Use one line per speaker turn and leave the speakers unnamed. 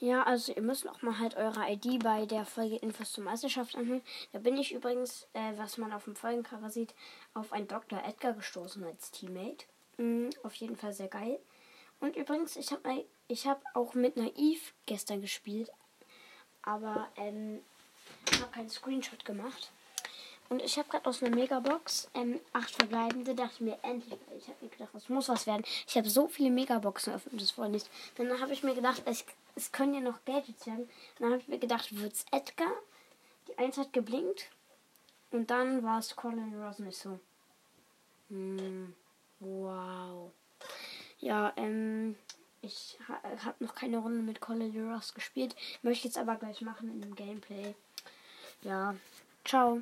Ja, also ihr müsst auch mal halt eure ID bei der Folge Infos zur Meisterschaft anhören. Da bin ich übrigens, äh, was man auf dem Folgencover sieht, auf einen Dr. Edgar gestoßen als Teammate. Mhm, auf jeden Fall sehr geil. Und übrigens, ich habe ich hab auch mit Naiv gestern gespielt, aber ähm, habe keinen Screenshot gemacht. Und ich habe gerade aus einer Megabox ähm, acht verbleibende, dachte mir endlich, ich habe mir gedacht, es muss was werden. Ich habe so viele Megaboxen öffnet, das wollte nicht. Dann habe ich mir gedacht, es, es können ja noch Gadgets werden. Dann habe ich mir gedacht, wird's Edgar? Die Eins hat geblinkt. Und dann war es Colin Rosen so. Hm, wow. Ja, ähm, ich ha habe noch keine Runde mit Colin Ross gespielt. Möchte jetzt aber gleich machen in dem Gameplay. Ja, ciao.